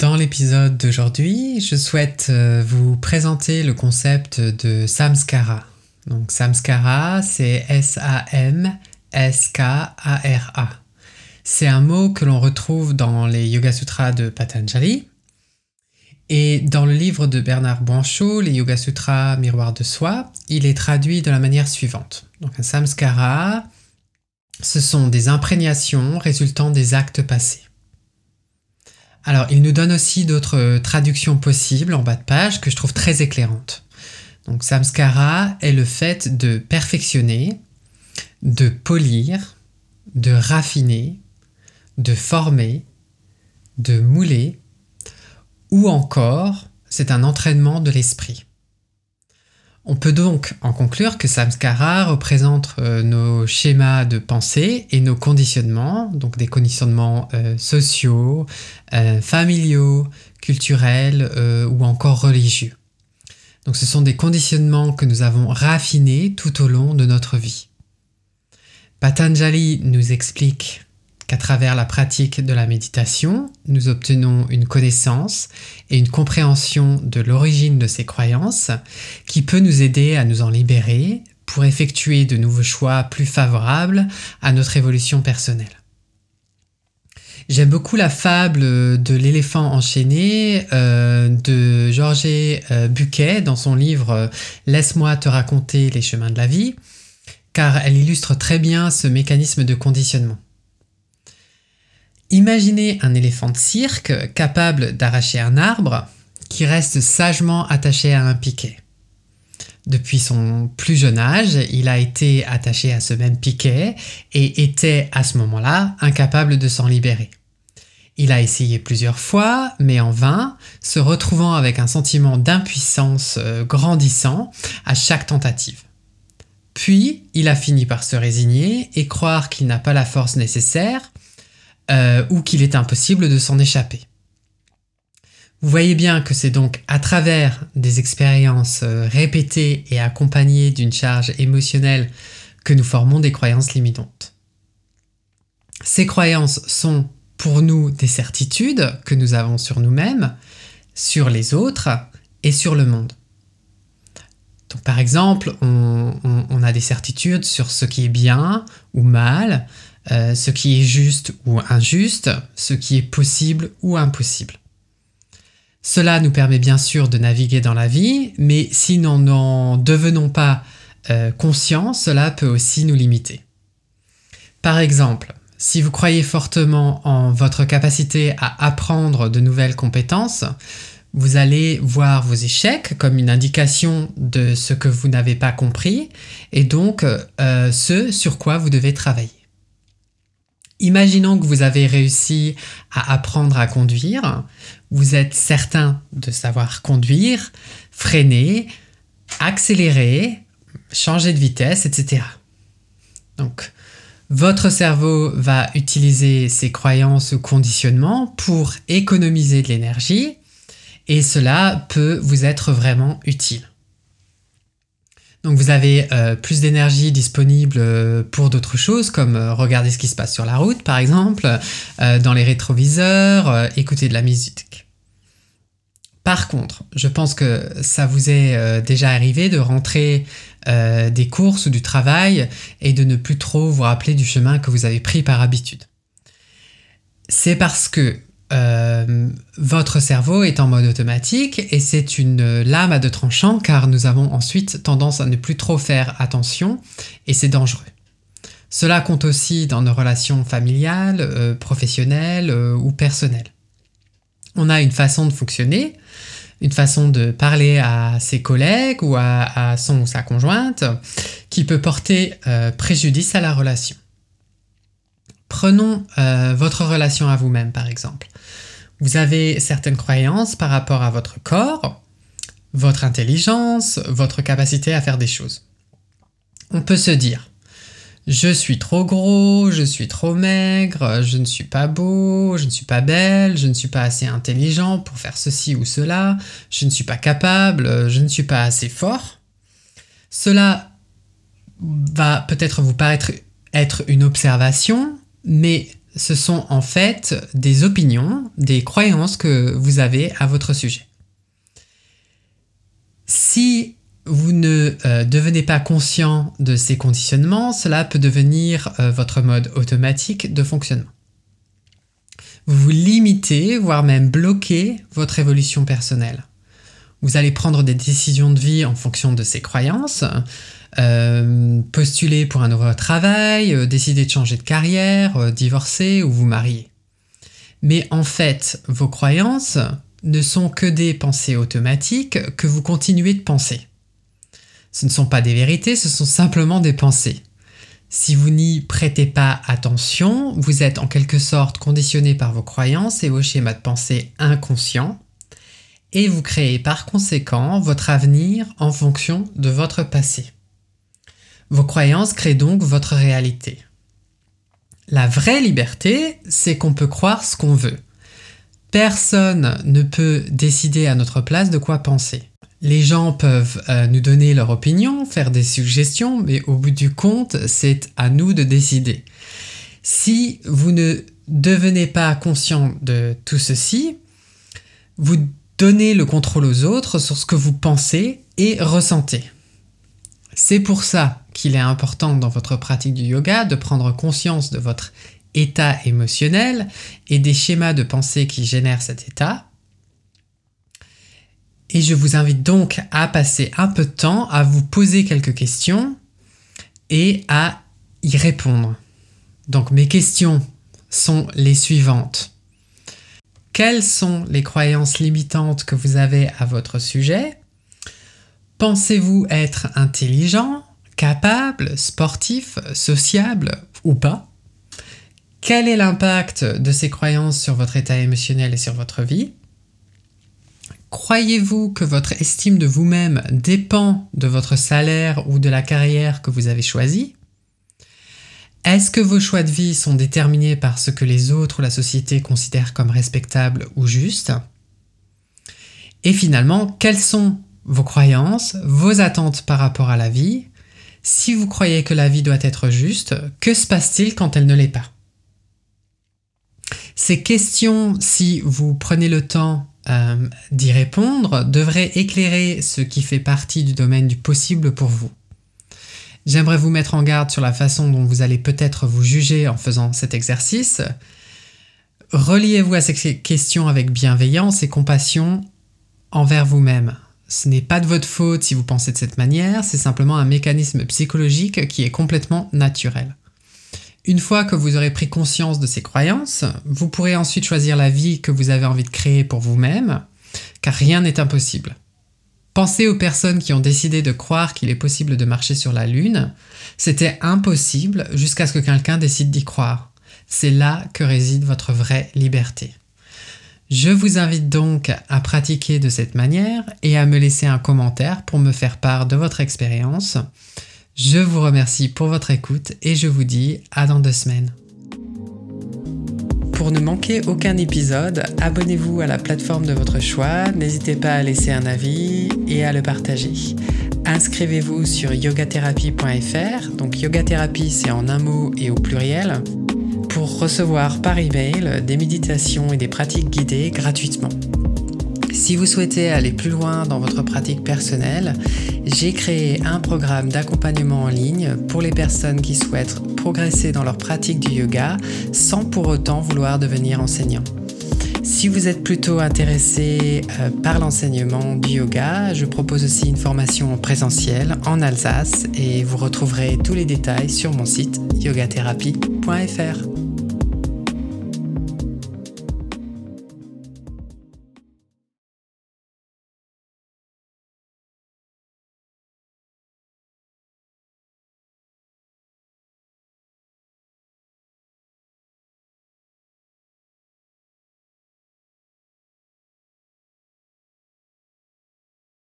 Dans l'épisode d'aujourd'hui, je souhaite euh, vous présenter le concept de samskara. Donc samskara, c'est S-A-M-S-K-A-R-A. C'est un mot que l'on retrouve dans les Yoga Sutras de Patanjali. Et dans le livre de Bernard Banchot, les Yoga Sutras Miroir de soi, il est traduit de la manière suivante. Donc un samskara, ce sont des imprégnations résultant des actes passés. Alors, il nous donne aussi d'autres euh, traductions possibles en bas de page que je trouve très éclairantes. Donc, samskara est le fait de perfectionner, de polir, de raffiner, de former, de mouler, ou encore, c'est un entraînement de l'esprit. On peut donc en conclure que samskara représente euh, nos schémas de pensée et nos conditionnements, donc des conditionnements euh, sociaux, euh, familiaux, culturels ou encore religieux. Donc ce sont des conditionnements que nous avons raffinés tout au long de notre vie. Patanjali nous explique qu'à travers la pratique de la méditation, nous obtenons une connaissance et une compréhension de l'origine de ces croyances qui peut nous aider à nous en libérer pour effectuer de nouveaux choix plus favorables à notre évolution personnelle. J'aime beaucoup la fable de l'éléphant enchaîné euh, de Georges euh, Buquet dans son livre euh, Laisse-moi te raconter les chemins de la vie, car elle illustre très bien ce mécanisme de conditionnement. Imaginez un éléphant de cirque capable d'arracher un arbre qui reste sagement attaché à un piquet. Depuis son plus jeune âge, il a été attaché à ce même piquet et était à ce moment-là incapable de s'en libérer. Il a essayé plusieurs fois, mais en vain, se retrouvant avec un sentiment d'impuissance euh, grandissant à chaque tentative. Puis, il a fini par se résigner et croire qu'il n'a pas la force nécessaire euh, ou qu'il est impossible de s'en échapper. Vous voyez bien que c'est donc à travers des expériences euh, répétées et accompagnées d'une charge émotionnelle que nous formons des croyances limitantes. Ces croyances sont pour nous des certitudes que nous avons sur nous-mêmes, sur les autres et sur le monde. Donc par exemple, on, a des certitudes sur ce qui est bien ou mal, euh, ce qui est juste ou injuste, ce qui est possible ou impossible. Cela nous permet bien sûr de naviguer dans la vie, mais si nous n'en devenons pas euh, conscients, cela peut aussi nous limiter. Par exemple, si vous croyez fortement en votre capacité à apprendre de nouvelles compétences, vous allez voir vos échecs comme une indication de ce que vous n'avez pas compris et donc euh, ce sur quoi vous devez travailler. Imaginons que vous avez réussi à apprendre à conduire, vous êtes certain de savoir conduire, freiner, accélérer, changer de vitesse, etc. Donc, votre cerveau va utiliser ses croyances ou conditionnements pour économiser de l'énergie et cela peut vous être vraiment utile. Donc vous avez euh, plus d'énergie disponible euh, pour d'autres choses comme euh, regarder ce qui se passe sur la route par exemple, dans les rétroviseurs, écouter de la musique. Par contre, je pense que ça vous est déjà arrivé de rentrer des courses ou du travail et de ne plus trop vous rappeler du chemin que vous avez pris par habitude. C'est parce que euh, votre cerveau est en mode automatique et c'est une lame à deux tranchants car nous avons ensuite tendance à ne plus trop faire attention et c'est dangereux. Cela compte aussi dans nos relations familiales, euh, professionnelles euh, ou personnelles. On a une façon de fonctionner, une façon de parler à ses collègues ou à, son ou sa conjointe qui peut porter préjudice à la relation. Prenons votre relation à vous-même par exemple. Vous avez certaines croyances par rapport à votre corps, votre intelligence, votre capacité à faire des choses. On peut se dire, je suis trop gros, je suis trop maigre, je ne suis pas beau, je ne suis pas belle, je ne suis pas assez intelligent pour faire ceci ou cela, je ne suis pas capable, je ne suis pas assez fort. Cela va peut-être vous paraître être une observation, mais ce sont en fait des opinions, des croyances que vous avez à votre sujet. Si vous ne euh, devenez pas conscient de ces conditionnements, cela peut devenir euh, votre mode automatique de fonctionnement. Vous vous limitez, voire même bloquez votre évolution personnelle. Vous allez prendre des décisions de vie en fonction de ces croyances, euh, postuler pour un nouveau travail, décider de changer de carrière, divorcer ou vous marier. Mais en fait, vos croyances ne sont que des pensées automatiques que vous continuez de penser. Ce ne sont pas des vérités, ce sont simplement des pensées. Si vous n'y prêtez pas attention, vous êtes en quelque sorte conditionné par vos croyances et vos schémas de pensée inconscients, et vous créez par conséquent votre avenir en fonction de votre passé. Vos croyances créent donc votre réalité. La vraie liberté, c'est qu'on peut croire ce qu'on veut. Personne ne peut décider à notre place de quoi penser. Les gens peuvent euh, nous donner leur opinion, faire des suggestions, mais au bout du compte, c'est à nous de décider. Si vous ne devenez pas conscient de tout ceci, vous donnez le contrôle aux autres sur ce que vous pensez et ressentez. C'est pour ça qu'il est important dans votre pratique du yoga de prendre conscience de votre état émotionnel et des schémas de pensée qui génèrent cet état et je vous invite donc à passer un peu de temps à vous poser quelques questions et à y répondre. Donc mes questions sont les suivantes. Quelles sont les croyances limitantes que vous avez à votre sujet? Pensez-vous être intelligent, capable, sportif, sociable ou pas Quel est l'impact de ces croyances sur votre état émotionnel et sur votre vie? Croyez-vous que votre estime de vous-même dépend de votre salaire ou de la carrière que vous avez choisie? Est-ce que vos choix de vie sont déterminés par ce que les autres ou la société considèrent comme respectable ou juste? Et finalement, quelles sont vos croyances, vos attentes par rapport à la vie? Si vous croyez que la vie doit être juste, que se passe-t-il quand elle ne l'est pas? Ces questions, si vous prenez le temps euh, d'y répondre devrait éclairer ce qui fait partie du domaine du possible pour vous. J'aimerais vous mettre en garde sur la façon dont vous allez peut-être vous juger en faisant cet exercice. Reliez-vous à ces questions avec bienveillance et compassion envers vous-même. Ce n'est pas de votre faute si vous pensez de cette manière, c'est simplement un mécanisme psychologique qui est complètement naturel. Une fois que vous aurez pris conscience de ces croyances, vous pourrez ensuite choisir la vie que vous avez envie de créer pour vous-même, car rien n'est impossible. Pensez aux personnes qui ont décidé de croire qu'il est possible de marcher sur la Lune. C'était impossible jusqu'à ce que quelqu'un décide d'y croire. C'est là que réside votre vraie liberté. Je vous invite donc à pratiquer de cette manière et à me laisser un commentaire pour me faire part de votre expérience. Je vous remercie pour votre écoute et je vous dis à dans deux semaines. Pour ne manquer aucun épisode, abonnez-vous à la plateforme de votre choix, n'hésitez pas à laisser un avis et à le partager. Inscrivez-vous sur yogatherapie.fr, donc yogathérapie c'est en un mot et au pluriel, pour recevoir par email des méditations et des pratiques guidées gratuitement. Si vous souhaitez aller plus loin dans votre pratique personnelle, j'ai créé un programme d'accompagnement en ligne pour les personnes qui souhaitent progresser dans leur pratique du yoga sans pour autant vouloir devenir enseignant. Si vous êtes plutôt intéressé euh, par l'enseignement du yoga, je propose aussi une formation présentielle en Alsace et vous retrouverez tous les détails sur mon site yogatherapie.fr.